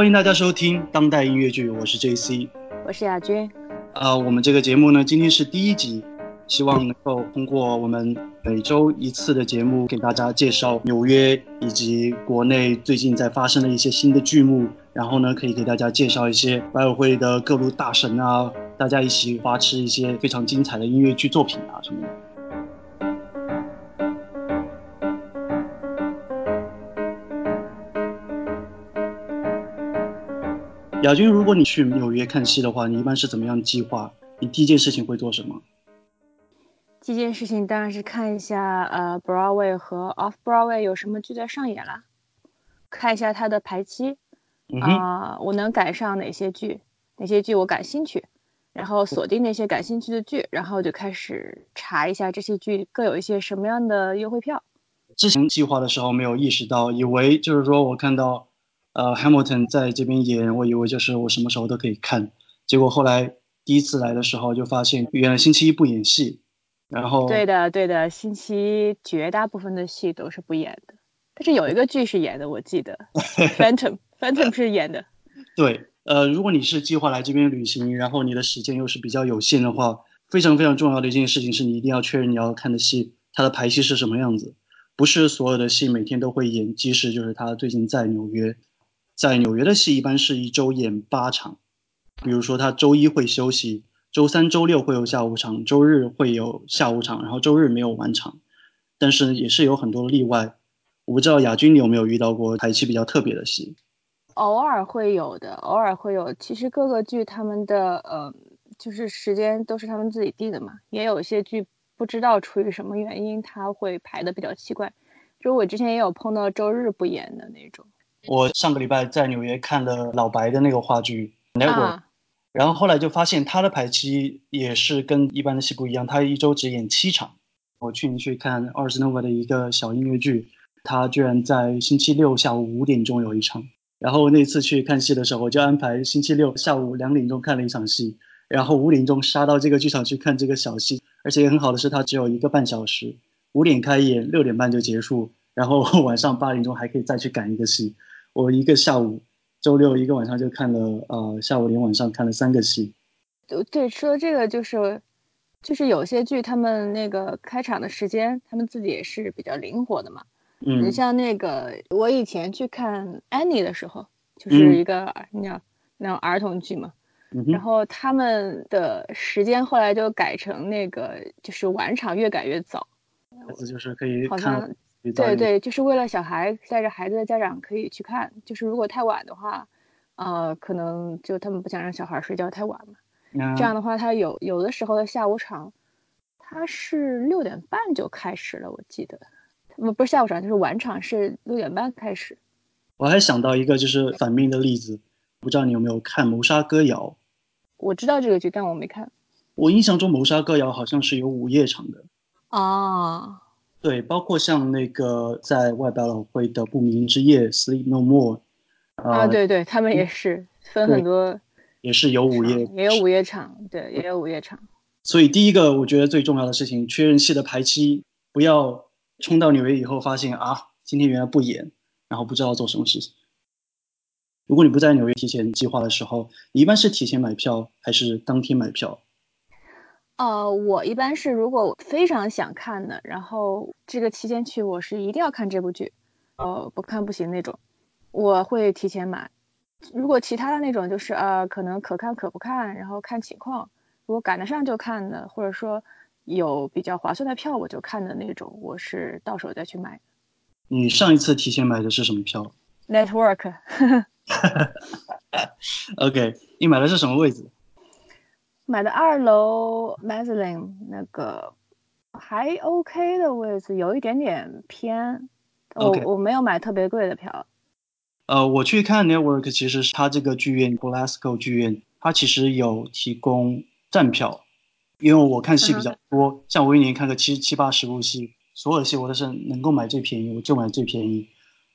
欢迎大家收听当代音乐剧，我是 J C，我是亚军。呃，我们这个节目呢，今天是第一集，希望能够通过我们每周一次的节目，给大家介绍纽约以及国内最近在发生的一些新的剧目，然后呢，可以给大家介绍一些百老汇的各路大神啊，大家一起花痴一些非常精彩的音乐剧作品啊什么的。亚军，如果你去纽约看戏的话，你一般是怎么样计划？你第一件事情会做什么？第一件事情当然是看一下呃，Broadway 和 Off Broadway 有什么剧在上演啦，看一下它的排期啊，我能赶上哪些剧，哪些剧我感兴趣，然后锁定那些感兴趣的剧，然后就开始查一下这些剧各有一些什么样的优惠票。之前计划的时候没有意识到，以为就是说我看到。呃，Hamilton 在这边演，我以为就是我什么时候都可以看，结果后来第一次来的时候就发现，原来星期一不演戏，然后对的对的，星期一绝大部分的戏都是不演的，但是有一个剧是演的，我记得 Phantom Phantom 是演的。对，呃，如果你是计划来这边旅行，然后你的时间又是比较有限的话，非常非常重要的一件事情是你一定要确认你要看的戏它的排戏是什么样子，不是所有的戏每天都会演，即使就是他最近在纽约。在纽约的戏一般是一周演八场，比如说他周一会休息，周三、周六会有下午场，周日会有下午场，然后周日没有晚场。但是也是有很多例外。我不知道亚军你有没有遇到过排期比较特别的戏？偶尔会有的，偶尔会有。其实各个剧他们的呃，就是时间都是他们自己定的嘛。也有一些剧不知道出于什么原因，他会排的比较奇怪。就我之前也有碰到周日不演的那种。我上个礼拜在纽约看了老白的那个话剧《Network》，然后后来就发现他的排期也是跟一般的戏不一样，他一周只演七场。我去年去看 Ars Nova 的一个小音乐剧，他居然在星期六下午五点钟有一场。然后那次去看戏的时候，我就安排星期六下午两点钟看了一场戏，然后五点钟杀到这个剧场去看这个小戏。而且很好的是，它只有一个半小时，五点开演，六点半就结束，然后晚上八点钟还可以再去赶一个戏。我一个下午，周六一个晚上就看了，呃，下午连晚上看了三个戏。对，说这个就是，就是有些剧他们那个开场的时间，他们自己也是比较灵活的嘛。嗯。你像那个，我以前去看 Annie 的时候，就是一个你知道那种儿童剧嘛。嗯然后他们的时间后来就改成那个，就是晚场越改越早。孩子就是可以看。对对，就是为了小孩带着孩子的家长可以去看，就是如果太晚的话，呃，可能就他们不想让小孩睡觉太晚嘛。这样的话，他有有的时候的下午场，他是六点半就开始了，我记得，不不是下午场，就是晚场是六点半开始。我还想到一个就是反面的例子，不知道你有没有看《谋杀歌谣》？我知道这个剧，但我没看。我印象中《谋杀歌谣》好像是有午夜场的。啊。对，包括像那个在外百老汇的不眠之夜 （Sleep No More） 啊，对对，他们也是分很多，也是有午夜，也有午夜场，对，也有午夜场。所以第一个我觉得最重要的事情，确认戏的排期，不要冲到纽约以后发现啊，今天原来不演，然后不知道做什么事情。如果你不在纽约提前计划的时候，你一般是提前买票还是当天买票？呃，我一般是如果非常想看的，然后这个期间去，我是一定要看这部剧，呃，不看不行那种，我会提前买。如果其他的那种就是呃，可能可看可不看，然后看情况，如果赶得上就看的，或者说有比较划算的票我就看的那种，我是到手再去买。你上一次提前买的是什么票？Network。OK，你买的是什么位置？买的二楼 m a z l i n 那个还 OK 的位置，有一点点偏。我我没有买特别贵的票。呃，我去看 Network，其实是它这个剧院 Glasgow 剧院，它其实有提供站票。因为我看戏比较多，像我一年看个七七八十部戏，所有的戏我都是能够买最便宜，我就买最便宜。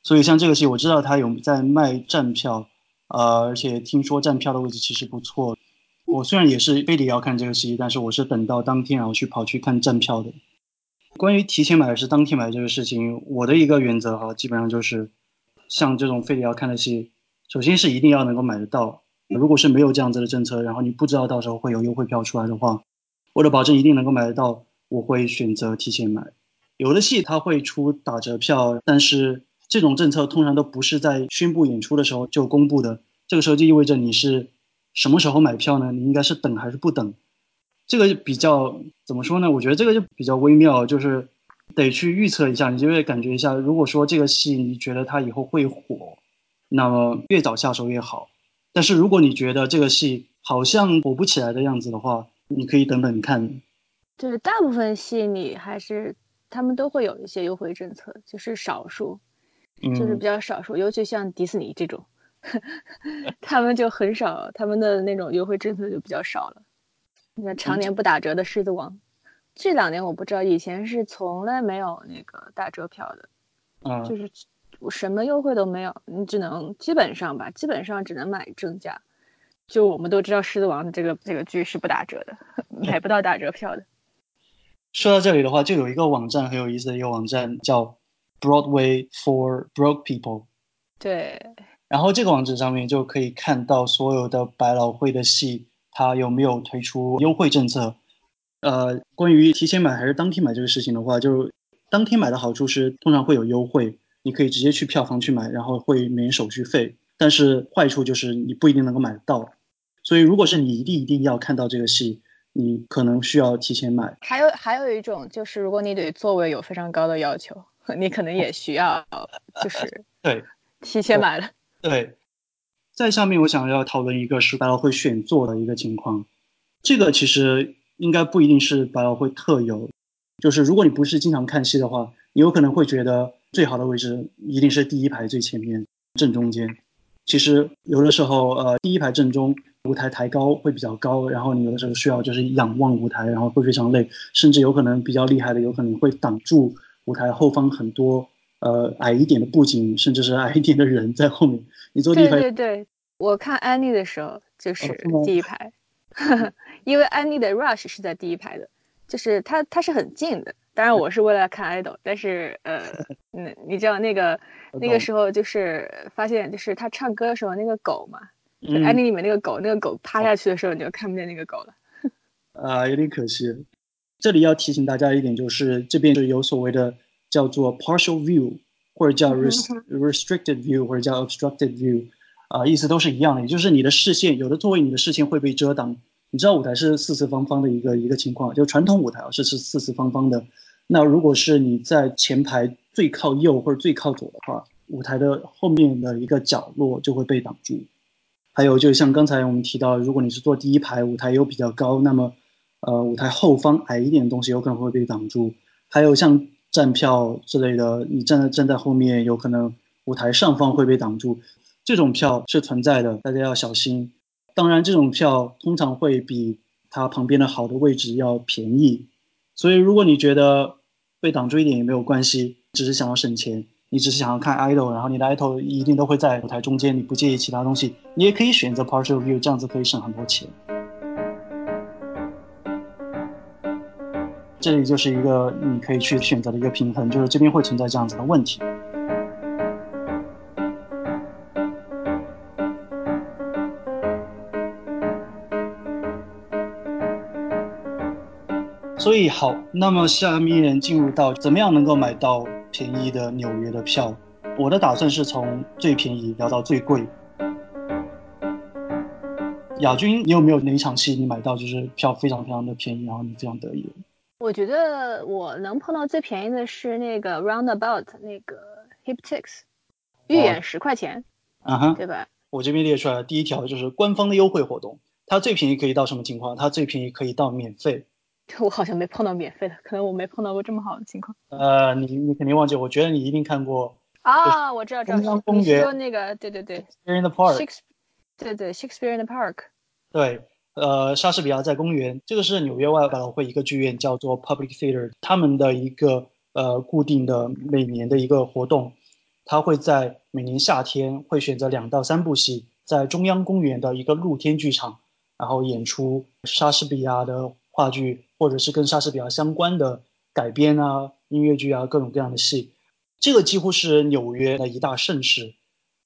所以像这个戏，我知道它有在卖站票，呃，而且听说站票的位置其实不错。我虽然也是非得要看这个戏，但是我是等到当天然后去跑去看站票的。关于提前买还是当天买这个事情，我的一个原则哈，基本上就是像这种非得要看的戏，首先是一定要能够买得到。如果是没有这样子的政策，然后你不知道到时候会有优惠票出来的话，为了保证一定能够买得到，我会选择提前买。有的戏它会出打折票，但是这种政策通常都不是在宣布演出的时候就公布的。这个时候就意味着你是什么时候买票呢？你应该是等还是不等？这个比较怎么说呢？我觉得这个就比较微妙，就是得去预测一下。你就会感觉一下，如果说这个戏你觉得它以后会火，那么越早下手越好。但是如果你觉得这个戏好像火不起来的样子的话，你可以等等看。就是大部分戏你还是他们都会有一些优惠政策，就是少数，就是比较少数，尤其像迪士尼这种，他们就很少，他们的那种优惠政策就比较少了。那常年不打折的《狮子王》，这两年我不知道，以前是从来没有那个打折票的，嗯，就是什么优惠都没有，你只能基本上吧，基本上只能买正价。就我们都知道，《狮子王》的这个这个剧是不打折的，买不到打折票的。说到这里的话，就有一个网站很有意思的一个网站，叫 Broadway for Broke People。对。然后这个网址上面就可以看到所有的百老汇的戏。它有没有推出优惠政策？呃，关于提前买还是当天买这个事情的话，就是当天买的好处是通常会有优惠，你可以直接去票房去买，然后会免手续费。但是坏处就是你不一定能够买得到。所以如果是你一定一定要看到这个戏，你可能需要提前买。还有还有一种就是，如果你对座位有非常高的要求，你可能也需要就是对提前买了。对。在下面，我想要讨论一个是百老汇选座的一个情况。这个其实应该不一定是百老汇特有，就是如果你不是经常看戏的话，你有可能会觉得最好的位置一定是第一排最前面正中间。其实有的时候，呃，第一排正中舞台抬高会比较高，然后你有的时候需要就是仰望舞台，然后会非常累，甚至有可能比较厉害的，有可能会挡住舞台后方很多呃矮一点的布景，甚至是矮一点的人在后面。你坐第一排，对对对，我看安妮的时候就是第一排，因为安妮的 rush 是在第一排的，就是它它是很近的。当然我是为了看 idol，但是呃，嗯，你知道那个那个时候就是发现就是他唱歌的时候那个狗嘛，安妮里面那个狗，那个狗趴下去的时候你就看不见那个狗了。啊，有点可惜。这里要提醒大家一点就是这边是有所谓的叫做 partial view。或者叫 restricted view，或者叫 obstructed view，啊，意思都是一样的，也就是你的视线有的座位你的视线会被遮挡。你知道舞台是四四方方的一个一个情况，就传统舞台啊是是四四方方的。那如果是你在前排最靠右或者最靠左的话，舞台的后面的一个角落就会被挡住。还有就像刚才我们提到，如果你是坐第一排，舞台又比较高，那么呃舞台后方矮一点的东西有可能会被挡住。还有像。站票之类的，你站在站在后面，有可能舞台上方会被挡住，这种票是存在的，大家要小心。当然，这种票通常会比它旁边的好的位置要便宜，所以如果你觉得被挡住一点也没有关系，只是想要省钱，你只是想要看 idol，然后你的 idol 一定都会在舞台中间，你不介意其他东西，你也可以选择 partial view，这样子可以省很多钱。这里就是一个你可以去选择的一个平衡，就是这边会存在这样子的问题。所以好，那么下面进入到怎么样能够买到便宜的纽约的票。我的打算是从最便宜聊到最贵。亚军，你有没有哪一场戏你买到就是票非常非常的便宜，然后你非常得意？我觉得我能碰到最便宜的是那个 Roundabout 那个 Hiptix，预演十块钱，啊哈，对吧？我这边列出来的第一条就是官方的优惠活动，它最便宜可以到什么情况？它最便宜可以到免费。我好像没碰到免费的，可能我没碰到过这么好的情况。呃，你你肯定忘记，我觉得你一定看过啊，我知道，知道公园说那个，对对对，Shakespeare in the Park，对对，Shakespeare in the Park，对。呃，莎士比亚在公园，这个是纽约外百老汇一个剧院，叫做 Public Theater，他们的一个呃固定的每年的一个活动，他会在每年夏天会选择两到三部戏，在中央公园的一个露天剧场，然后演出莎士比亚的话剧，或者是跟莎士比亚相关的改编啊、音乐剧啊各种各样的戏，这个几乎是纽约的一大盛事。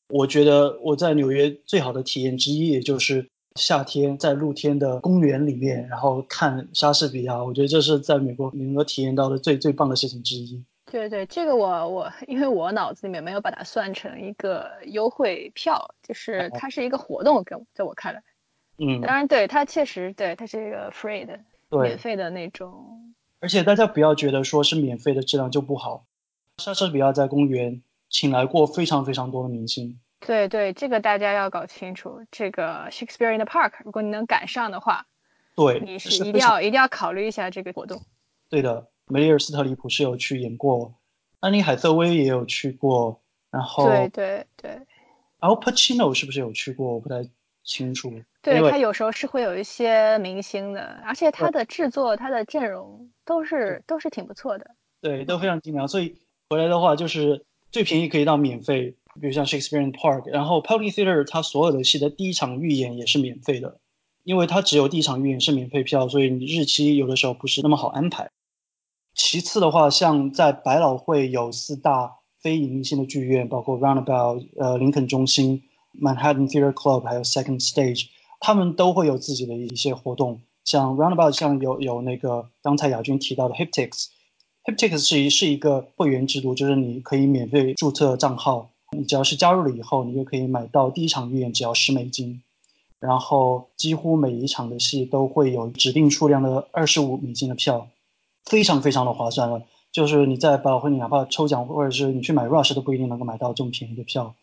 我觉得我在纽约最好的体验之一，也就是夏天在露天的公园里面，然后看莎士比亚。我觉得这是在美国能够体验到的最最棒的事情之一。对对，这个我我因为我脑子里面没有把它算成一个优惠票，就是它是一个活动，跟在我看来，嗯，当然对它确实对它是一个 free 的，免费的那种。而且大家不要觉得说是免费的质量就不好，莎士比亚在公园。请来过非常非常多的明星，对对，这个大家要搞清楚。这个 Shakespeare in the Park，如果你能赶上的话，对，你是一定要一定要考虑一下这个活动。对的，梅丽尔·斯特里普是有去演过，安妮·海瑟薇也有去过，然后对对对，Al Pacino 是不是有去过？我不太清楚。对他有时候是会有一些明星的，而且他的制作、他的阵容都是都是挺不错的。对，都非常精良。所以回来的话就是。最便宜可以到免费，比如像 Shakespeare Park，然后 Public Theater 它所有的戏的第一场预演也是免费的，因为它只有第一场预演是免费票，所以你日期有的时候不是那么好安排。其次的话，像在百老汇有四大非盈利性的剧院，包括 Roundabout、呃林肯中心、Manhattan Theater Club 还有 Second Stage，他们都会有自己的一些活动，像 Roundabout 像有有那个刚才亚军提到的 Hiptics，Hiptics 是一是一个会员制度，就是你可以免费注册账号，你只要是加入了以后，你就可以买到第一场预演只要十美金，然后几乎每一场的戏都会有指定数量的二十五美金的票，非常非常的划算了。就是你在百老汇，你哪怕抽奖或者是你去买 Rush 都不一定能够买到这么便宜的票。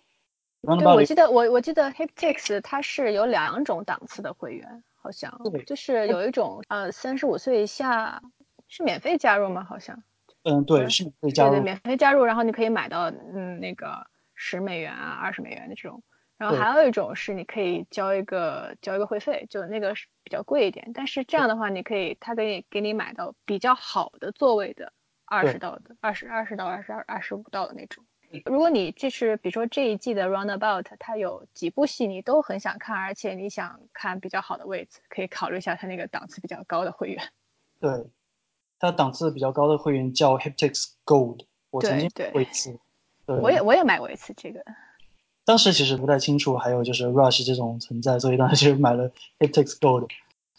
对，我记得我我记得 Hiptix 它是有两种档次的会员，好像就是有一种呃三十五岁以下是免费加入吗？好像。嗯，对，是免费加入，对对，免费加入，然后你可以买到嗯那个十美元啊、二十美元的这种，然后还有一种是你可以交一个交一个会费，就那个是比较贵一点，但是这样的话你可以他给你给你买到比较好的座位的二十到的二十二十到二十二二十五到的那种。如果你这是比如说这一季的 Roundabout，它有几部戏你都很想看，而且你想看比较好的位置，可以考虑一下它那个档次比较高的会员。对。它档次比较高的会员叫 Hiptix Gold，我曾经买过一次，我也我也买过一次这个。当时其实不太清楚还有就是 Rush 这种存在，所以当时就买了 It Takes Gold。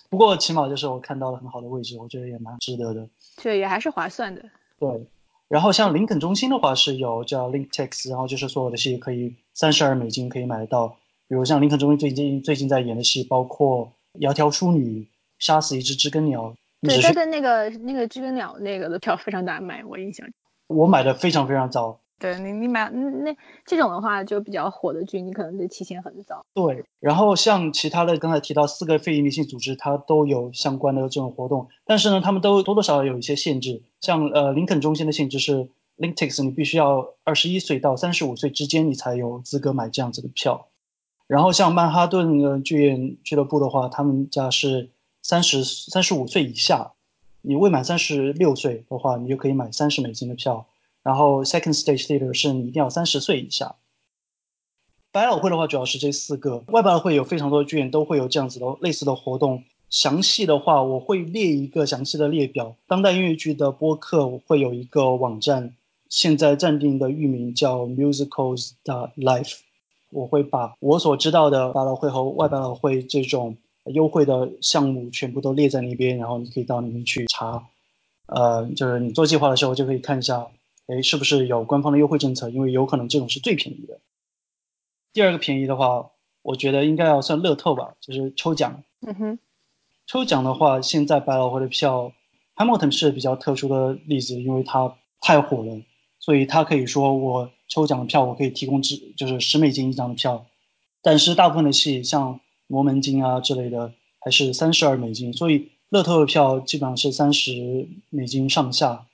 不过起码就是我看到了很好的位置，我觉得也蛮值得的。对，也还是划算的。对，然后像林肯中心的话是有叫 LinkTix，然后就是所有的戏可以三十二美金可以买得到，比如像林肯中心最近最近在演的戏，包括《窈窕淑女》、《杀死一只知更鸟》。对，他的那个那个知更鸟那个的票非常难买，我印象。我买的非常非常早。对你，你买那那这种的话就比较火的剧，你可能得提前很早。对，然后像其他的刚才提到四个非营利性组织，它都有相关的这种活动，但是呢，他们都多多少少有一些限制。像呃林肯中心的限制是 LinkTix，你必须要二十一岁到三十五岁之间，你才有资格买这样子的票。然后像曼哈顿的剧院俱乐部的话，他们家是。三十三十五岁以下，你未满三十六岁的话，你就可以买三十美金的票。然后 Second Stage Theater 是你一定要三十岁以下。百老汇的话主要是这四个，外百老汇有非常多的剧院都会有这样子的类似的活动。详细的话我会列一个详细的列表。当代音乐剧的播客我会有一个网站，现在暂定的域名叫 Musicals 的 Life。我会把我所知道的百老汇和外百老汇这种。优惠的项目全部都列在那边，然后你可以到那边去查，呃，就是你做计划的时候就可以看一下，哎，是不是有官方的优惠政策？因为有可能这种是最便宜的。第二个便宜的话，我觉得应该要算乐透吧，就是抽奖。嗯哼。抽奖的话，现在百老汇的票，Hamilton 是比较特殊的例子，因为它太火了，所以它可以说我抽奖的票我可以提供只就是十美金一张的票，但是大部分的戏像。摩门金啊之类的，还是三十二美金，所以乐透的票基本上是三十美金上下。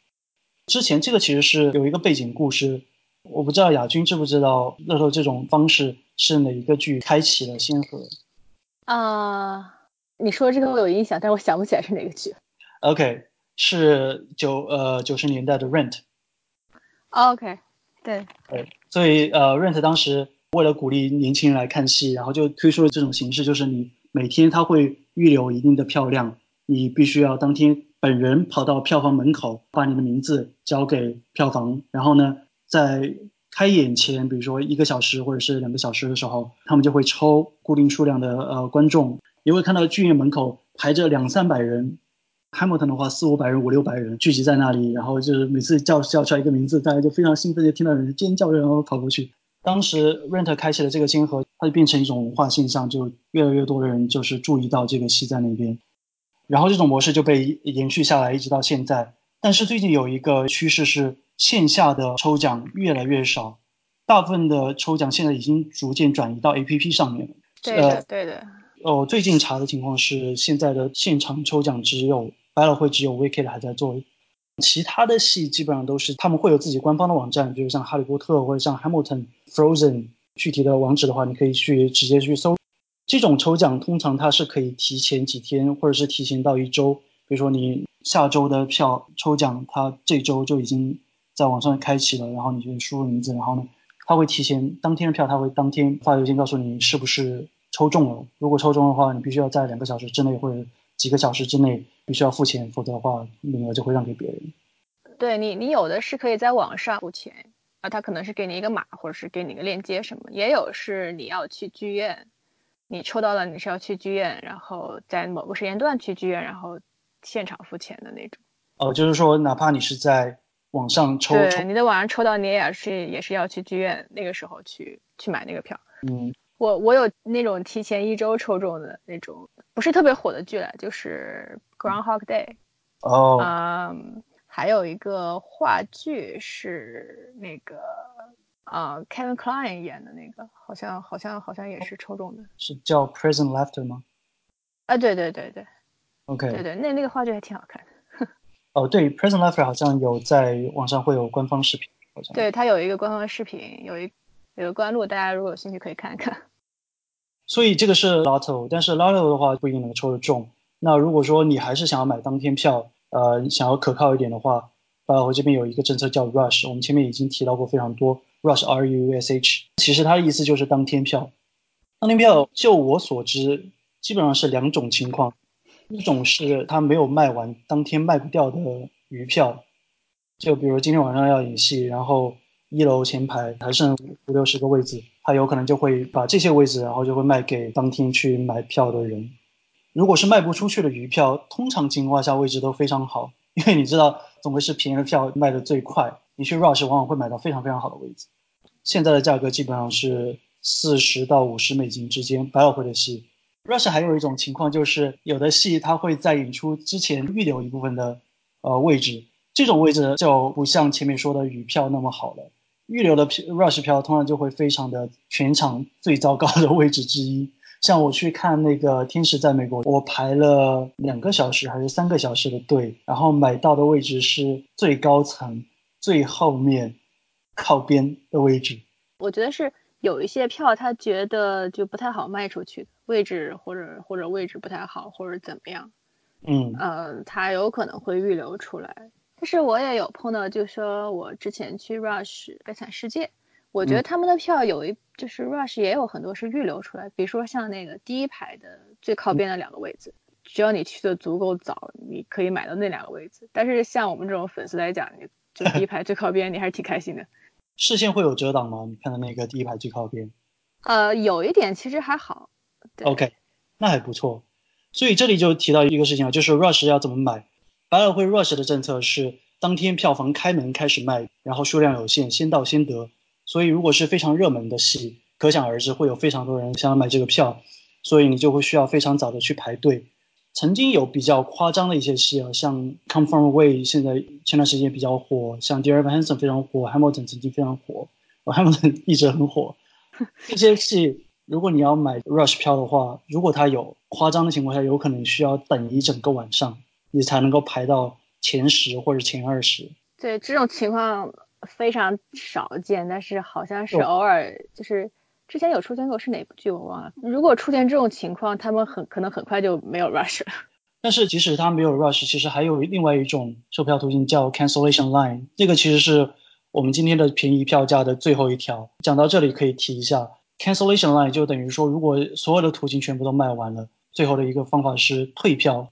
之前这个其实是有一个背景故事，我不知道亚军知不知道乐透这种方式是哪一个剧开启了先河？啊，你说这个我有印象，但是我想不起来是哪个剧。OK，是九呃九十年代的 Rent。OK，对。对，所以呃 Rent 当时。为了鼓励年轻人来看戏，然后就推出了这种形式，就是你每天他会预留一定的票量，你必须要当天本人跑到票房门口，把你的名字交给票房，然后呢，在开演前，比如说一个小时或者是两个小时的时候，他们就会抽固定数量的呃观众，你会看到剧院门口排着两三百人，Hamilton 的话四五百人五六百人聚集在那里，然后就是每次叫叫出来一个名字，大家就非常兴奋，就听到人尖叫，然后跑过去。当时 Rent 开启了这个先河，它就变成一种文化现象，就越来越多的人就是注意到这个戏在那边，然后这种模式就被延续下来，一直到现在。但是最近有一个趋势是。线下的抽奖越来越少，大部分的抽奖现在已经逐渐转移到 A P P 上面了。对的，对的。哦，最近查的情况是，现在的现场抽奖只有百老汇只有 Wicked 还在做，其他的戏基本上都是他们会有自己官方的网站，比如像哈利波特或者像 Hamilton、Frozen，具体的网址的话，你可以去直接去搜。这种抽奖通常它是可以提前几天，或者是提前到一周，比如说你下周的票抽奖，它这周就已经。在网上开启了，然后你就输入名字，然后呢，它会提前当天的票，它会当天发邮件告诉你是不是抽中了。如果抽中的话，你必须要在两个小时之内或者几个小时之内必须要付钱，否则的话名额就会让给别人。对你，你有的是可以在网上付钱啊，他可能是给你一个码，或者是给你个链接什么，也有是你要去剧院，你抽到了你是要去剧院，然后在某个时间段去剧院，然后现场付钱的那种。哦，就是说哪怕你是在。网上抽，对，你在网上抽到，你也是也是要去剧院那个时候去去买那个票。嗯，我我有那种提前一周抽中的那种，不是特别火的剧了，就是《Groundhog Day》。哦。嗯，还有一个话剧是那个啊，Kevin Kline 演的那个，好像好像好像也是抽中的。是叫《Prison Laughter》吗？啊，对对对对。OK。对对，那那个话剧还挺好看的。哦，对，Present Life 好像有在网上会有官方视频，好像。对，它有一个官方视频，有一有个官录，大家如果有兴趣可以看一看。所以这个是 Lotto，但是 Lotto 的话不一定能抽得中。那如果说你还是想要买当天票，呃，想要可靠一点的话，百老汇这边有一个政策叫 Rush，我们前面已经提到过非常多，Rush R U S H，其实它的意思就是当天票。当天票，就我所知，基本上是两种情况。一种是他没有卖完，当天卖不掉的余票，就比如今天晚上要演戏，然后一楼前排还剩五六十个位置，他有可能就会把这些位置，然后就会卖给当天去买票的人。如果是卖不出去的余票，通常情况下位置都非常好，因为你知道总归是便宜的票卖的最快，你去 rush 往往会买到非常非常好的位置。现在的价格基本上是四十到五十美金之间，百老汇的戏。Rush 还有一种情况，就是有的戏它会在演出之前预留一部分的呃位置，这种位置就不像前面说的雨票那么好了。预留的 Rush 票通常就会非常的全场最糟糕的位置之一。像我去看那个《天使在美国》，我排了两个小时还是三个小时的队，然后买到的位置是最高层最后面靠边的位置。我觉得是。有一些票他觉得就不太好卖出去，位置或者或者位置不太好或者怎么样，嗯，呃，他有可能会预留出来。但是我也有碰到，就说我之前去 Rush 悲惨世界，我觉得他们的票有一就是 Rush 也有很多是预留出来，比如说像那个第一排的最靠边的两个位置，只要你去的足够早，你可以买到那两个位置。但是像我们这种粉丝来讲，你就第一排最靠边，你还是挺开心的。视线会有遮挡吗？你看的那个第一排最靠边，呃，有一点，其实还好。OK，那还不错。所以这里就提到一个事情啊，就是 Rush 要怎么买。百老汇 Rush 的政策是当天票房开门开始卖，然后数量有限，先到先得。所以如果是非常热门的戏，可想而知会有非常多人想要买这个票，所以你就会需要非常早的去排队。曾经有比较夸张的一些戏啊，像《Come From Away》现在前段时间比较火，像《Dear Evan Hansen》非常火，《Hamilton》曾经非常火，《Hamilton》一直很火。这些戏如果你要买 Rush 票的话，如果它有夸张的情况下，有可能需要等一整个晚上，你才能够排到前十或者前二十。对，这种情况非常少见，但是好像是偶尔就是。之前有出现过是哪部剧我忘了。如果出现这种情况，他们很可能很快就没有 rush 了。但是即使他没有 rush，其实还有另外一种售票途径叫 cancellation line。这个其实是我们今天的便宜票价的最后一条。讲到这里可以提一下，cancellation line 就等于说，如果所有的途径全部都卖完了，最后的一个方法是退票。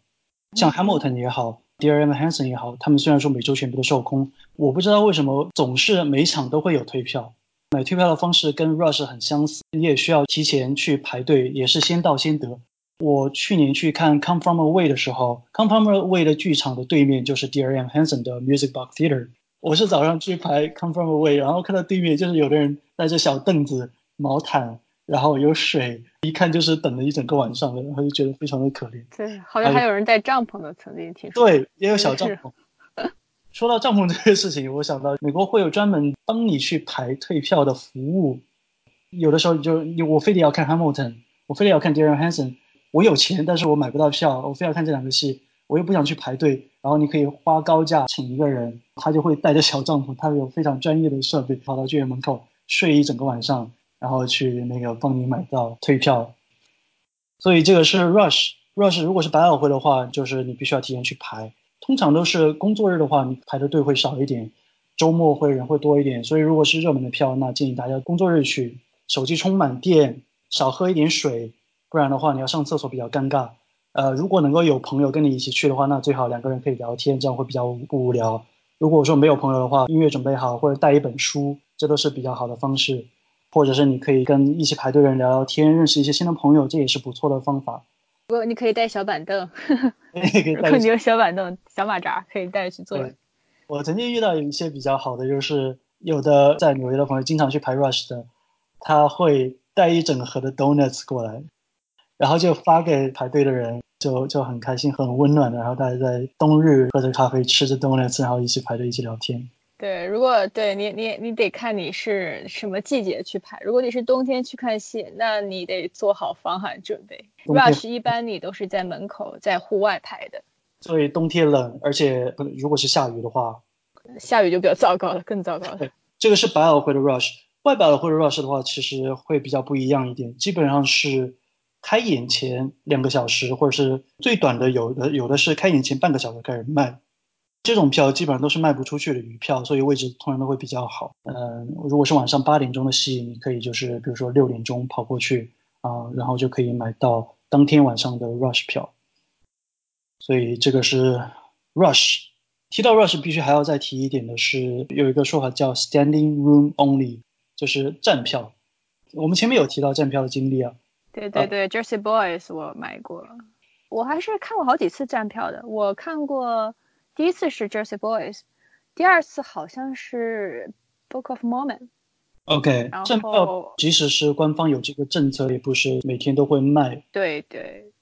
像 Hamilton 也好，Dear Evan Hansen 也好，他们虽然说每周全部都售空，我不知道为什么总是每场都会有退票。买退票的方式跟 Rush 很相似，你也需要提前去排队，也是先到先得。我去年去看《Come From Away》的时候，《Come From Away》的剧场的对面就是 Dear Evan Hansen 的 Music Box Theater。我是早上去排《Come From Away》，然后看到对面就是有的人带着小凳子、毛毯，然后有水，一看就是等了一整个晚上的，然后就觉得非常的可怜。对，好像还有人带帐篷的，曾经听说。对，也有小帐篷。说到帐篷这个事情，我想到美国会有专门帮你去排退票的服务。有的时候就我非得要看 Hamilton，我非得要看 Darren Hanson，我有钱，但是我买不到票，我非要看这两个戏，我又不想去排队。然后你可以花高价请一个人，他就会带着小帐篷，他有非常专业的设备，跑到剧院门口睡一整个晚上，然后去那个帮你买到退票。所以这个是 Rush，Rush 如果是百老汇的话，就是你必须要提前去排。通常都是工作日的话，你排的队会少一点，周末会人会多一点。所以如果是热门的票，那建议大家工作日去，手机充满电，少喝一点水，不然的话你要上厕所比较尴尬。呃，如果能够有朋友跟你一起去的话，那最好两个人可以聊天，这样会比较不无聊。如果说没有朋友的话，音乐准备好或者带一本书，这都是比较好的方式。或者是你可以跟一起排队的人聊聊天，认识一些新的朋友，这也是不错的方法。不，你可以带小板凳，如果你有小板凳、小马扎，可以带去坐。我曾经遇到有一些比较好的，就是有的在纽约的朋友经常去排 Rush 的，他会带一整盒的 Donuts 过来，然后就发给排队的人，就就很开心、很温暖的，然后大家在冬日喝着咖啡、吃着 Donuts，然后一起排队、一起聊天。对，如果对你你你得看你是什么季节去拍。如果你是冬天去看戏，那你得做好防寒准备。Rush 一般你都是在门口在户外拍的。所以冬天冷，而且如果是下雨的话，下雨就比较糟糕了，更糟糕了。这个是百老汇的 Rush，外百老汇的 Rush 的话，其实会比较不一样一点，基本上是开演前两个小时，或者是最短的有的有的是开演前半个小时开始卖。这种票基本上都是卖不出去的余票，所以位置通常都会比较好。嗯，如果是晚上八点钟的戏，你可以就是比如说六点钟跑过去啊，然后就可以买到当天晚上的 Rush 票。所以这个是 Rush。提到 Rush，必须还要再提一点的是，有一个说法叫 Standing Room Only，就是站票。我们前面有提到站票的经历啊。对对对，Jersey Boys 我买过，我还是看过好几次站票的。我看过。第一次是 Jersey Boys，第二次好像是 Book of Mormon。OK，站票即使是官方有这个政策，也不是每天都会卖。对对，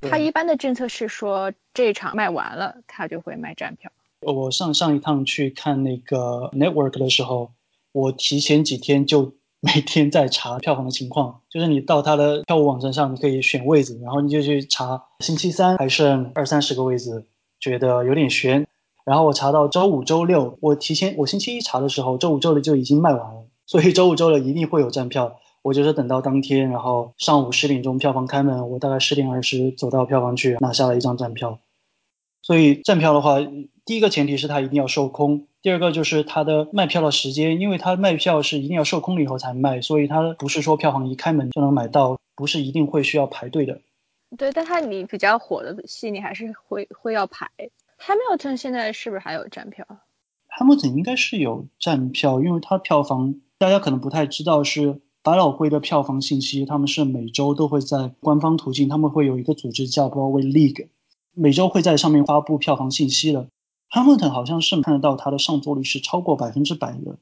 他一般的政策是说这场卖完了，他就会卖站票。我上上一趟去看那个 Network 的时候，我提前几天就每天在查票房的情况，就是你到他的票务网站上，你可以选位置，然后你就去查星期三还剩二三十个位置。觉得有点悬，然后我查到周五、周六，我提前我星期一查的时候，周五、周六就已经卖完了，所以周五、周六一定会有站票。我就是等到当天，然后上午十点钟票房开门，我大概十点二十走到票房去拿下了一张站票。所以站票的话，第一个前提是它一定要售空，第二个就是它的卖票的时间，因为它卖票是一定要售空了以后才卖，所以它不是说票房一开门就能买到，不是一定会需要排队的。对，但他你比较火的戏，你还是会会要排。Hamilton 现在是不是还有站票？Hamilton 应该是有站票，因为它票房大家可能不太知道，是百老汇的票房信息，他们是每周都会在官方途径，他们会有一个组织叫 Broadway League，每周会在上面发布票房信息的。Hamilton 好像是看得到它的上座率是超过百分之百的，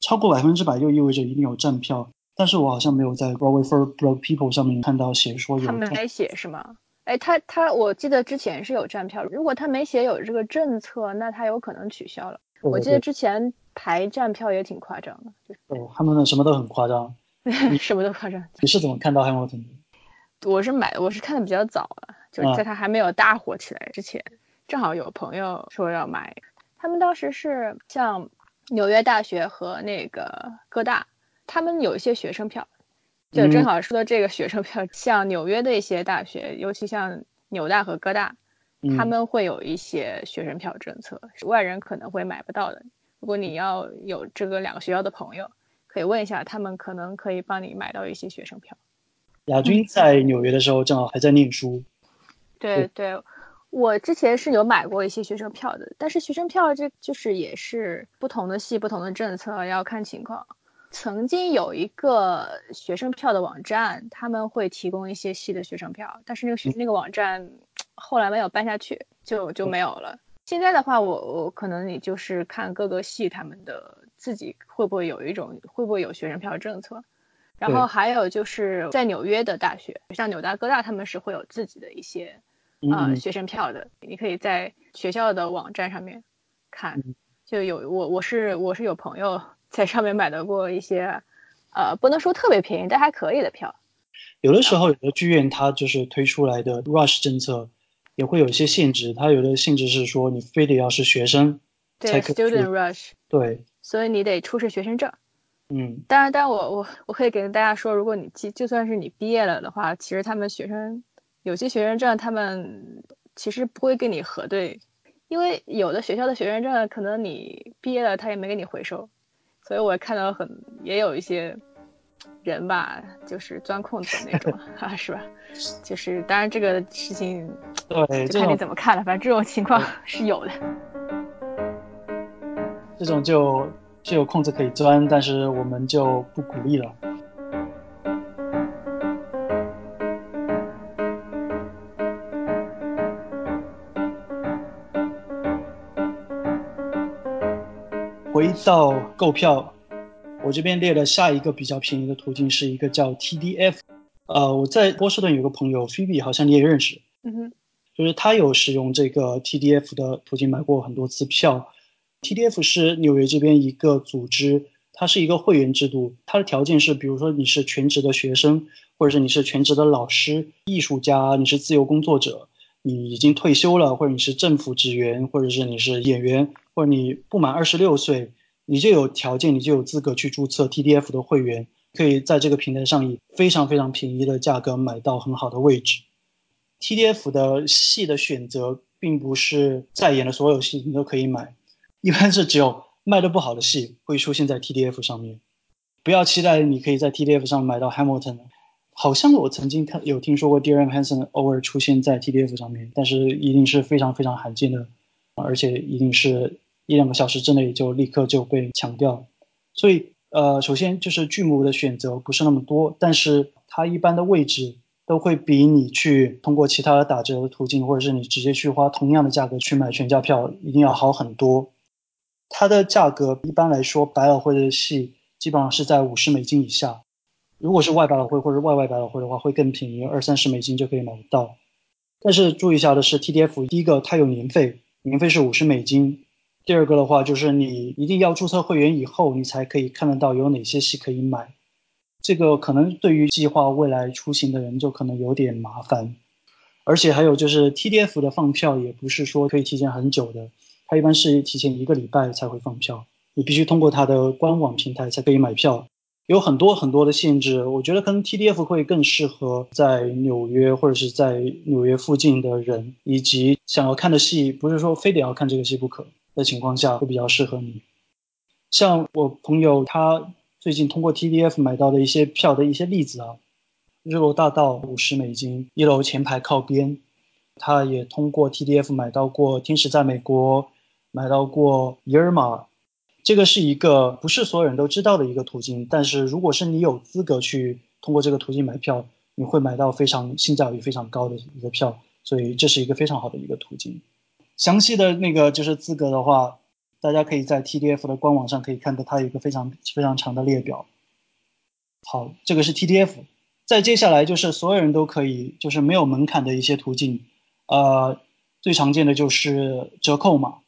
超过百分之百就意味着一定有站票。但是我好像没有在 Broadway for Broke People 上面看到写说有。他们没写是吗？哎，他他，我记得之前是有站票，如果他没写有这个政策，那他有可能取消了。我记得之前排站票也挺夸张的。哦，他们什么都很夸张。什么都夸张。你是怎么看到 Hamilton 的？我是买，我是看的比较早了，就是在他还没有大火起来之前，正好有朋友说要买。他们当时是像纽约大学和那个哥大。他们有一些学生票，就正好说的这个学生票，像纽约的一些大学，尤其像纽大和哥大，他们会有一些学生票政策，是外人可能会买不到的。如果你要有这个两个学校的朋友，可以问一下，他们可能可以帮你买到一些学生票。亚军在纽约的时候正好还在念书。对对，我之前是有买过一些学生票的，但是学生票这就是也是不同的系不同的政策，要看情况。曾经有一个学生票的网站，他们会提供一些系的学生票，但是那个学那个网站后来没有办下去，就就没有了。现在的话，我我可能你就是看各个系他们的自己会不会有一种会不会有学生票政策，然后还有就是在纽约的大学，像纽大哥大他们是会有自己的一些呃学生票的，你可以在学校的网站上面看，就有我我是我是有朋友在上面买到过一些呃不能说特别便宜但还可以的票。有的时候有的剧院它就是推出来的 rush 政策。也会有一些限制，它有的限制是说你非得要是学生才可以。Student rush。对。所以你得出示学生证。嗯。当然，当然，我我我可以给大家说，如果你就就算是你毕业了的话，其实他们学生有些学生证，他们其实不会跟你核对，因为有的学校的学生证可能你毕业了他也没给你回收，所以我看到很也有一些。人吧，就是钻空子那种，啊，是吧？就是，当然这个事情，对，就看你怎么看了。反正这种情况是有的。这种就就有空子可以钻，但是我们就不鼓励了。到购票。我这边列了下一个比较便宜的途径，是一个叫 TDF。呃，我在波士顿有个朋友 Phoebe，好像你也认识。嗯哼。就是他有使用这个 TDF 的途径买过很多次票。TDF 是纽约这边一个组织，它是一个会员制度。它的条件是，比如说你是全职的学生，或者是你是全职的老师、艺术家，你是自由工作者，你已经退休了，或者你是政府职员，或者是你是演员，或者你不满二十六岁。你就有条件，你就有资格去注册 TDF 的会员，可以在这个平台上以非常非常便宜的价格买到很好的位置。TDF 的戏的选择并不是在演的所有戏你都可以买，一般是只有卖的不好的戏会出现在 TDF 上面。不要期待你可以在 TDF 上买到 Hamilton，好像我曾经看有听说过 Dear Hanson 偶尔出现在 TDF 上面，但是一定是非常非常罕见的，而且一定是。一两个小时之内就立刻就被抢掉，所以呃，首先就是剧目的选择不是那么多，但是它一般的位置都会比你去通过其他的打折的途径，或者是你直接去花同样的价格去买全价票，一定要好很多。它的价格一般来说，百老汇的戏基本上是在五十美金以下，如果是外百老汇或者外外百老汇的话，会更便宜，二三十美金就可以买得到。但是注意一下的是，TDF 第一个它有年费，年费是五十美金。第二个的话，就是你一定要注册会员以后，你才可以看得到有哪些戏可以买。这个可能对于计划未来出行的人就可能有点麻烦。而且还有就是 TDF 的放票也不是说可以提前很久的，它一般是提前一个礼拜才会放票，你必须通过它的官网平台才可以买票，有很多很多的限制。我觉得可能 TDF 会更适合在纽约或者是在纽约附近的人，以及想要看的戏，不是说非得要看这个戏不可。的情况下会比较适合你，像我朋友他最近通过 TDF 买到的一些票的一些例子啊，日落大道五十美金，一楼前排靠边，他也通过 TDF 买到过天使在美国，买到过伊尔玛，这个是一个不是所有人都知道的一个途径，但是如果是你有资格去通过这个途径买票，你会买到非常性价比非常高的一个票，所以这是一个非常好的一个途径。详细的那个就是资格的话，大家可以在 TDF 的官网上可以看到，它有一个非常非常长的列表。好，这个是 TDF。再接下来就是所有人都可以，就是没有门槛的一些途径。呃，最常见的就是折扣嘛。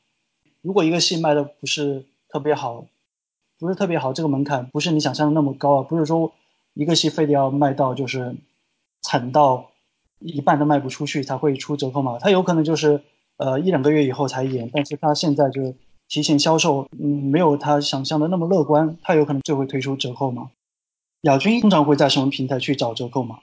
如果一个戏卖的不是特别好，不是特别好，这个门槛不是你想象的那么高啊。不是说一个戏非得要卖到就是惨到一半都卖不出去才会出折扣嘛。它有可能就是。呃，一两个月以后才演，但是他现在就提前销售，嗯，没有他想象的那么乐观，他有可能就会推出折扣吗？亚军通常会在什么平台去找折扣吗？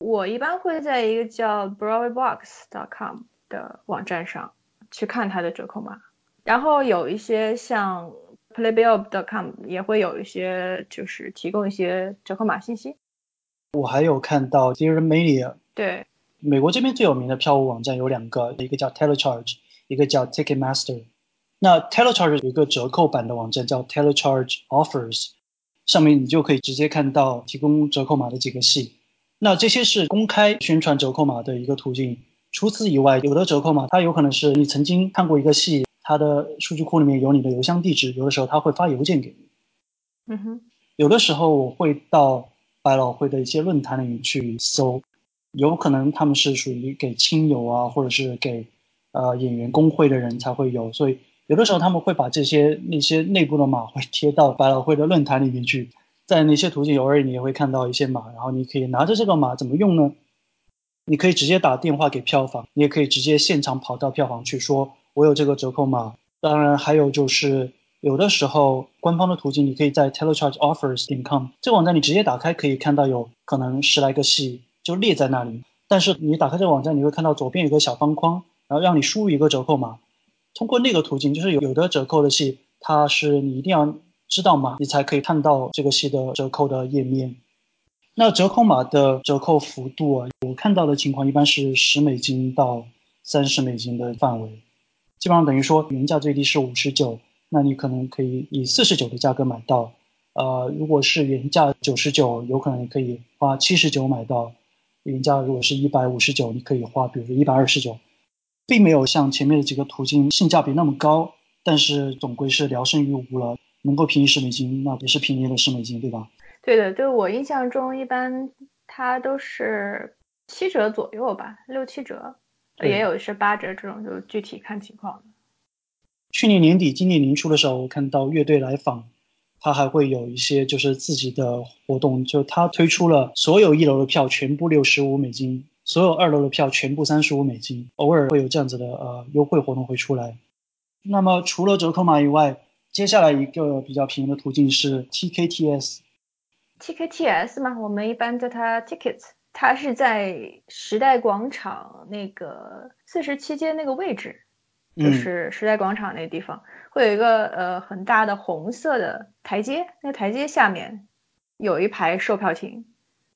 我一般会在一个叫 BroadwayBox.com 的网站上去看它的折扣码，然后有一些像 Playbill.com 也会有一些就是提供一些折扣码信息。我还有看到 Dear Mania。对。美国这边最有名的票务网站有两个，一个叫 Telecharge，一个叫 Ticketmaster。那 Telecharge 有一个折扣版的网站叫 Telecharge Offers，上面你就可以直接看到提供折扣码的几个系。那这些是公开宣传折扣码的一个途径。除此以外，有的折扣码它有可能是你曾经看过一个系，它的数据库里面有你的邮箱地址，有的时候它会发邮件给你。嗯哼。有的时候我会到百老汇的一些论坛里面去搜，有可能他们是属于给亲友啊，或者是给呃演员工会的人才会有，所以有的时候他们会把这些那些内部的码会贴到百老汇的论坛里面去，在那些途径偶尔你也会看到一些码，然后你可以拿着这个码怎么用呢？你可以直接打电话给票房，你也可以直接现场跑到票房去说，我有这个折扣码。当然，还有就是有的时候官方的途径，你可以在 telechargeoffers 点 com 这个网站，你直接打开可以看到有可能十来个系就列在那里。但是你打开这个网站，你会看到左边有个小方框，然后让你输入一个折扣码。通过那个途径，就是有有的折扣的系，它是你一定要知道码，你才可以看到这个系的折扣的页面。那折扣码的折扣幅度啊，我看到的情况一般是十美金到三十美金的范围，基本上等于说原价最低是五十九，那你可能可以以四十九的价格买到。呃，如果是原价九十九，有可能你可以花七十九买到；原价如果是一百五十九，你可以花比如说一百二十九，并没有像前面的几个途径性价比那么高，但是总归是聊胜于无了，能够便宜十美金，那也是便宜了十美金，对吧？对的，对我印象中，一般它都是七折左右吧，六七折，也有是八折这种，就具体看情况。去年年底、今年年初的时候，我看到乐队来访，他还会有一些就是自己的活动，就他推出了所有一楼的票全部六十五美金，所有二楼的票全部三十五美金，偶尔会有这样子的呃优惠活动会出来。那么除了折扣码以外，接下来一个比较便宜的途径是 TKTS。TKTS 嘛，我们一般叫它 Tickets，它是在时代广场那个四十七街那个位置，就是时代广场那地方，会有一个呃很大的红色的台阶，那个台阶下面有一排售票亭，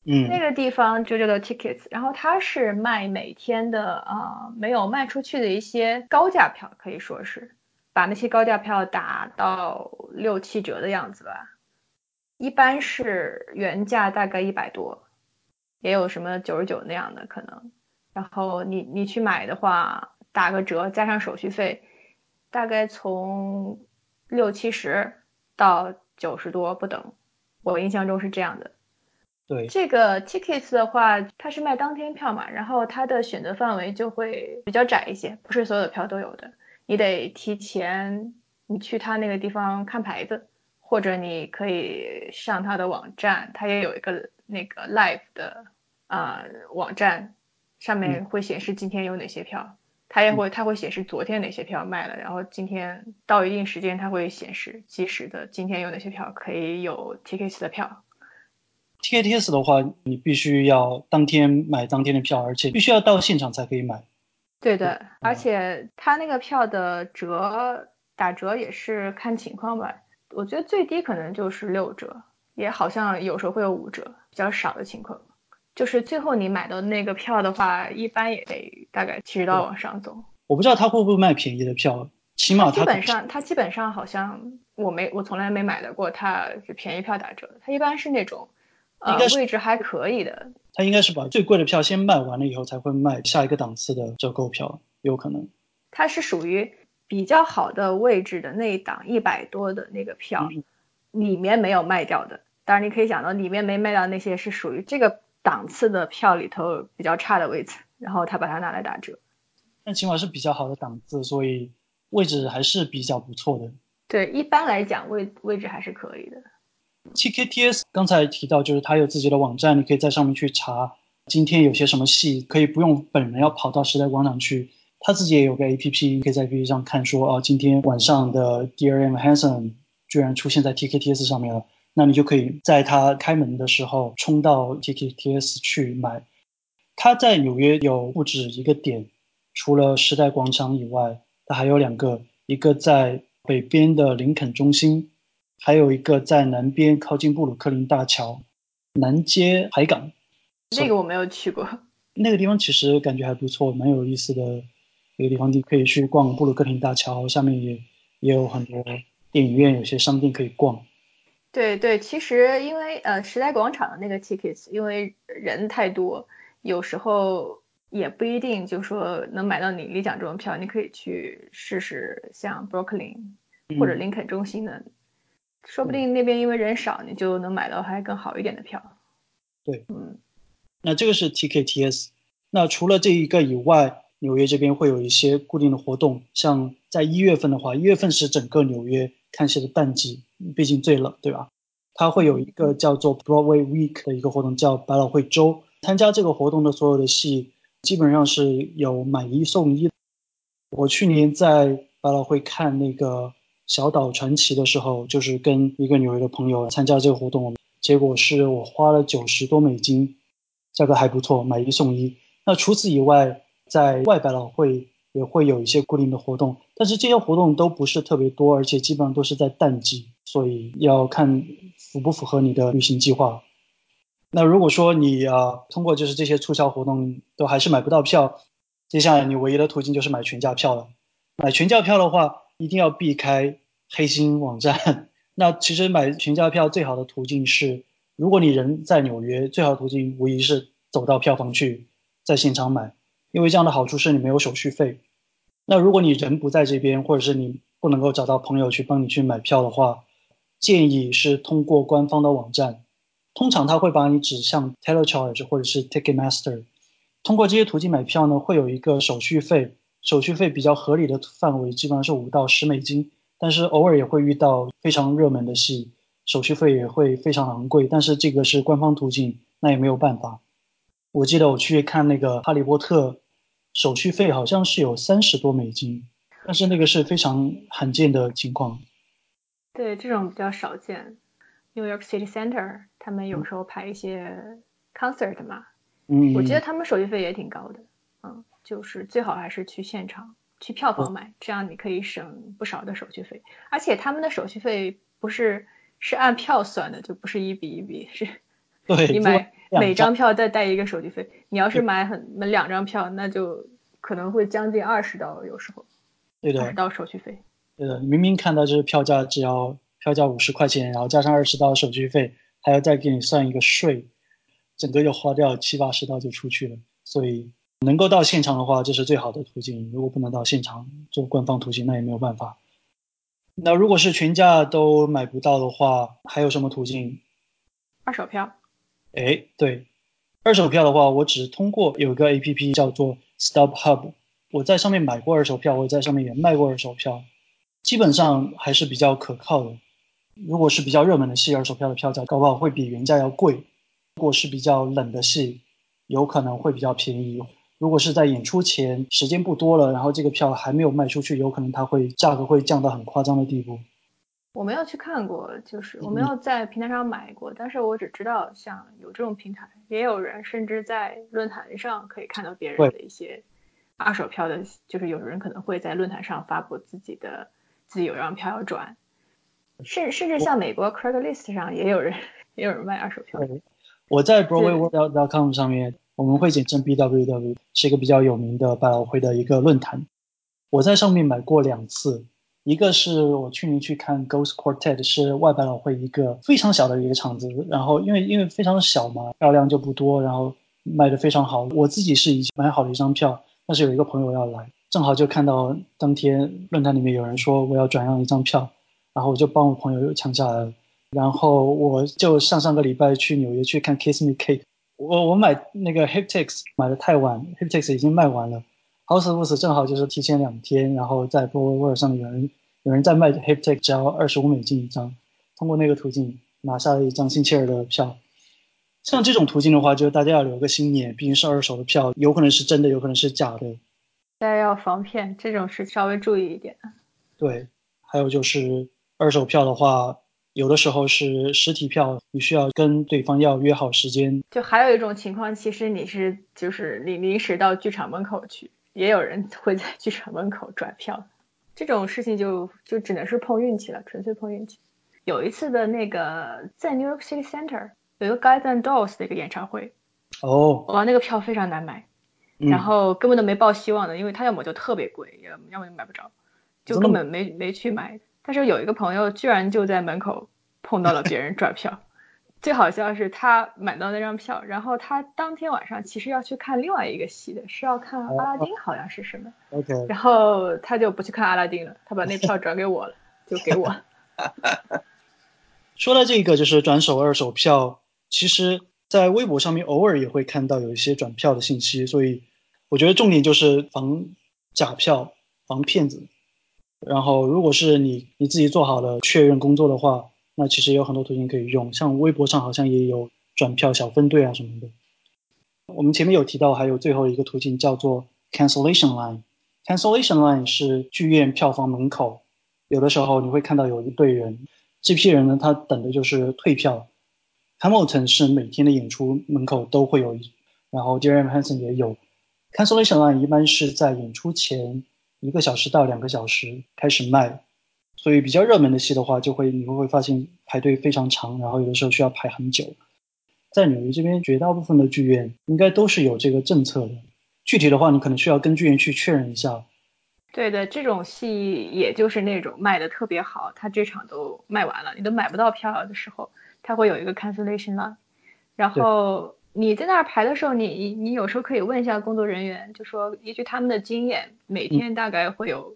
嗯，那个地方就叫做 Tickets，然后它是卖每天的啊没有卖出去的一些高价票，可以说是把那些高价票打到六七折的样子吧。一般是原价大概一百多，也有什么九十九那样的可能。然后你你去买的话，打个折加上手续费，大概从六七十到九十多不等。我印象中是这样的。对，这个 tickets 的话，它是卖当天票嘛，然后它的选择范围就会比较窄一些，不是所有的票都有的，你得提前你去他那个地方看牌子。或者你可以上他的网站，他也有一个那个 live 的啊网站，上面会显示今天有哪些票，他也会它会显示昨天哪些票卖了，然后今天到一定时间它会显示即时的今天有哪些票可以有 TKS 的票。TKS 的话，你必须要当天买当天的票，而且必须要到现场才可以买。对的，而且它那个票的折打折也是看情况吧。我觉得最低可能就是六折，也好像有时候会有五折，比较少的情况。就是最后你买到那个票的话，一般也得大概七十刀往上走。我不知道他会不会卖便宜的票，起码他基本上他基本上好像我没我从来没买到过他是便宜票打折的，他一般是那种呃位置还可以的。他应该是把最贵的票先卖完了以后才会卖下一个档次的折扣票，有可能。它是属于。比较好的位置的那一档一百多的那个票，里面没有卖掉的。当然你可以想到，里面没卖掉那些是属于这个档次的票里头比较差的位置，然后他把它拿来打折。但起码是比较好的档次，所以位置还是比较不错的。对，一般来讲位位置还是可以的。TKTS 刚才提到，就是他有自己的网站，你可以在上面去查今天有些什么戏，可以不用本人要跑到时代广场去。他自己也有个 A P P，可以在 A P P 上看，说哦，今天晚上的 Dear M Hansen 居然出现在 T K T S 上面了，那你就可以在他开门的时候冲到 T K T S 去买。他在纽约有不止一个点，除了时代广场以外，它还有两个，一个在北边的林肯中心，还有一个在南边靠近布鲁克林大桥南街海港。那个我没有去过，那个地方其实感觉还不错，蛮有意思的。一个地方你可以去逛布鲁克林大桥，下面也也有很多电影院，有些商店可以逛。对对，其实因为呃时代广场的那个 tickets，因为人太多，有时候也不一定就说能买到你理想中的票。你可以去试试像 Brooklyn 或者林肯中心的，说不定那边因为人少，你就能买到还更好一点的票。对，嗯，那这个是 TKTS。那除了这一个以外，纽约这边会有一些固定的活动，像在一月份的话，一月份是整个纽约看戏的淡季，毕竟最冷，对吧？它会有一个叫做 Broadway Week 的一个活动，叫百老汇周。参加这个活动的所有的戏，基本上是有买一送一。我去年在百老汇看那个《小岛传奇》的时候，就是跟一个纽约的朋友参加这个活动，结果是我花了九十多美金，价格还不错，买一送一。那除此以外，在外百老汇也会有一些固定的活动，但是这些活动都不是特别多，而且基本上都是在淡季，所以要看符不符合你的旅行计划。那如果说你啊通过就是这些促销活动都还是买不到票，接下来你唯一的途径就是买全价票了。买全价票的话，一定要避开黑心网站。那其实买全价票最好的途径是，如果你人在纽约，最好的途径无疑是走到票房去。在现场买，因为这样的好处是你没有手续费。那如果你人不在这边，或者是你不能够找到朋友去帮你去买票的话，建议是通过官方的网站。通常他会把你指向 Telecharge 或者是 Ticketmaster。通过这些途径买票呢，会有一个手续费，手续费比较合理的范围基本上是五到十美金。但是偶尔也会遇到非常热门的戏，手续费也会非常昂贵。但是这个是官方途径，那也没有办法。我记得我去看那个《哈利波特》，手续费好像是有三十多美金，但是那个是非常罕见的情况。对，这种比较少见。New York City Center 他们有时候排一些 concert 嘛，嗯，我觉得他们手续费也挺高的。嗯，就是最好还是去现场去票房买，这样你可以省不少的手续费。而且他们的手续费不是是按票算的，就不是一笔一笔，是 对你买。每张票再带一个手续费，你要是买很买两张票，那就可能会将近二十刀，有时候。对的。二十刀手续费。对的，明明看到就是票价只要票价五十块钱，然后加上二十刀手续费，还要再给你算一个税，整个就花掉七八十刀就出去了。所以能够到现场的话，这是最好的途径。如果不能到现场做官方途径，那也没有办法。那如果是全价都买不到的话，还有什么途径？二手票。哎，对，二手票的话，我只通过有一个 A P P 叫做 Stop Hub，我在上面买过二手票，我在上面也卖过二手票，基本上还是比较可靠的。如果是比较热门的戏，二手票的票价搞不好会比原价要贵；如果是比较冷的戏，有可能会比较便宜。如果是在演出前时间不多了，然后这个票还没有卖出去，有可能它会价格会降到很夸张的地步。我没有去看过，就是我没有在平台上买过，但是我只知道像有这种平台，也有人甚至在论坛上可以看到别人的一些二手票的，就是有人可能会在论坛上发布自己的自己有张票要转，甚甚至像美国 Craigslist 上也有人也有人卖二手票。我在 BroadwayWorld.com 上面，我们会简称 BWW，是一个比较有名的百老汇的一个论坛，我在上面买过两次。一个是我去年去看 Ghost Quartet，是外百老汇一个非常小的一个场子，然后因为因为非常小嘛，票量就不多，然后卖的非常好。我自己是已经买好了一张票，但是有一个朋友要来，正好就看到当天论坛里面有人说我要转让一张票，然后我就帮我朋友又抢下来了。然后我就上上个礼拜去纽约去看 Kiss Me Kate，我我买那个 Hiptix 买的太晚，Hiptix 已经卖完了。好死不死，正好就是提前两天，然后在 b o w e r 上有人有人在卖 Hip Take，只要二十五美金一张，通过那个途径拿下了一张星期二的票。像这种途径的话，就大家要留个心眼，毕竟是二手的票，有可能是真的，有可能是假的。大家要防骗，这种事稍微注意一点。对，还有就是二手票的话，有的时候是实体票，你需要跟对方要约好时间。就还有一种情况，其实你是就是你临时到剧场门口去。也有人会在剧场门口转票，这种事情就就只能是碰运气了，纯粹碰运气。有一次的那个在 New York City Center 有一个 Guys and Dolls 的一个演唱会，哦，哇，那个票非常难买，然后根本都没抱希望的，因为他要么就特别贵，要要么就买不着，就根本没没去买。但是有一个朋友居然就在门口碰到了别人转票。最好笑是他买到那张票，然后他当天晚上其实要去看另外一个戏的，是要看阿拉丁，好像是什么。OK。然后他就不去看阿拉丁了，他把那票转给我了，就给我。说到这个，就是转手二手票，其实，在微博上面偶尔也会看到有一些转票的信息，所以我觉得重点就是防假票、防骗子。然后，如果是你你自己做好了确认工作的话。那其实也有很多途径可以用，像微博上好像也有转票小分队啊什么的。我们前面有提到，还有最后一个途径叫做 cancellation line。cancellation line 是剧院票房门口，有的时候你会看到有一队人，这批人呢，他等的就是退票。Hamilton 是每天的演出门口都会有，然后 Dear Evan Hansen 也有。cancellation line 一般是在演出前一个小时到两个小时开始卖。所以比较热门的戏的话，就会你会会发现排队非常长，然后有的时候需要排很久。在纽约这边，绝大部分的剧院应该都是有这个政策的。具体的话，你可能需要跟剧院去确认一下。对的，这种戏也就是那种卖的特别好，他这场都卖完了，你都买不到票的时候，他会有一个 cancellation line。然后你在那儿排的时候，你你有时候可以问一下工作人员，就说依据他们的经验，每天大概会有。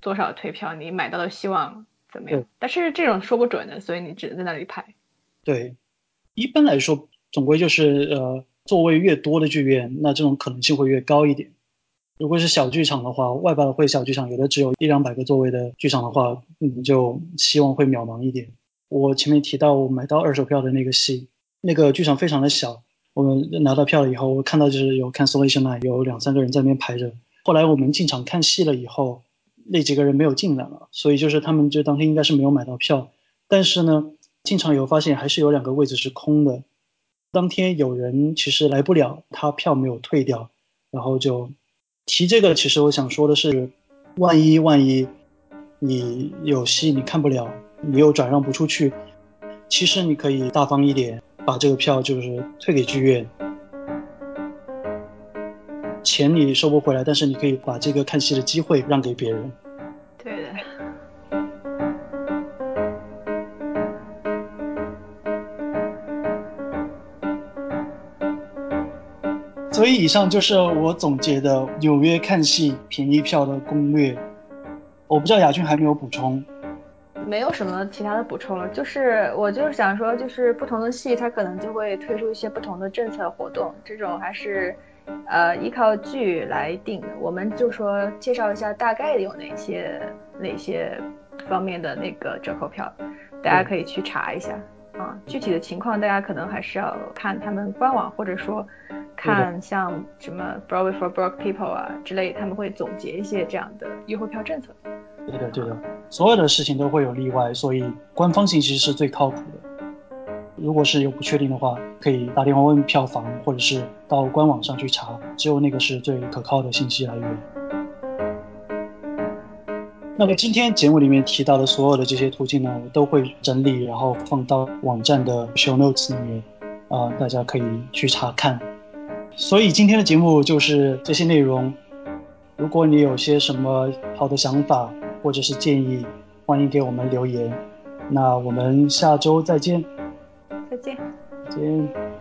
多少退票，你买到的希望怎么样？但是这种说不准的，所以你只能在那里排。对，一般来说，总归就是呃，座位越多的剧院，那这种可能性会越高一点。如果是小剧场的话，外包的会小剧场，有的只有一两百个座位的剧场的话，你就希望会渺茫一点。我前面提到我买到二手票的那个戏，那个剧场非常的小，我们拿到票了以后，我看到就是有 cancellation line，有两三个人在那边排着。后来我们进场看戏了以后。那几个人没有进来了，所以就是他们就当天应该是没有买到票。但是呢，进场以后发现还是有两个位置是空的。当天有人其实来不了，他票没有退掉，然后就提这个。其实我想说的是，万一万一你有戏你看不了，你又转让不出去，其实你可以大方一点，把这个票就是退给剧院。钱你收不回来，但是你可以把这个看戏的机会让给别人。对的。所以以上就是我总结的纽约看戏便宜票的攻略。我不知道雅俊还没有补充。没有什么其他的补充了，就是我就是想说，就是不同的戏它可能就会推出一些不同的政策活动，这种还是。呃，依靠剧来定的，我们就说介绍一下大概有哪些哪些方面的那个折扣票，大家可以去查一下啊。具体的情况大家可能还是要看他们官网，或者说看像什么 Broadway for Broke People 啊之类，他们会总结一些这样的优惠票政策。对的，对的，所有的事情都会有例外，所以官方信息是最靠谱的。如果是有不确定的话，可以打电话问票房，或者是到官网上去查，只有那个是最可靠的信息来源。那么今天节目里面提到的所有的这些途径呢，我都会整理，然后放到网站的 show notes 里面，啊，大家可以去查看。所以今天的节目就是这些内容。如果你有些什么好的想法或者是建议，欢迎给我们留言。那我们下周再见。再见。再见。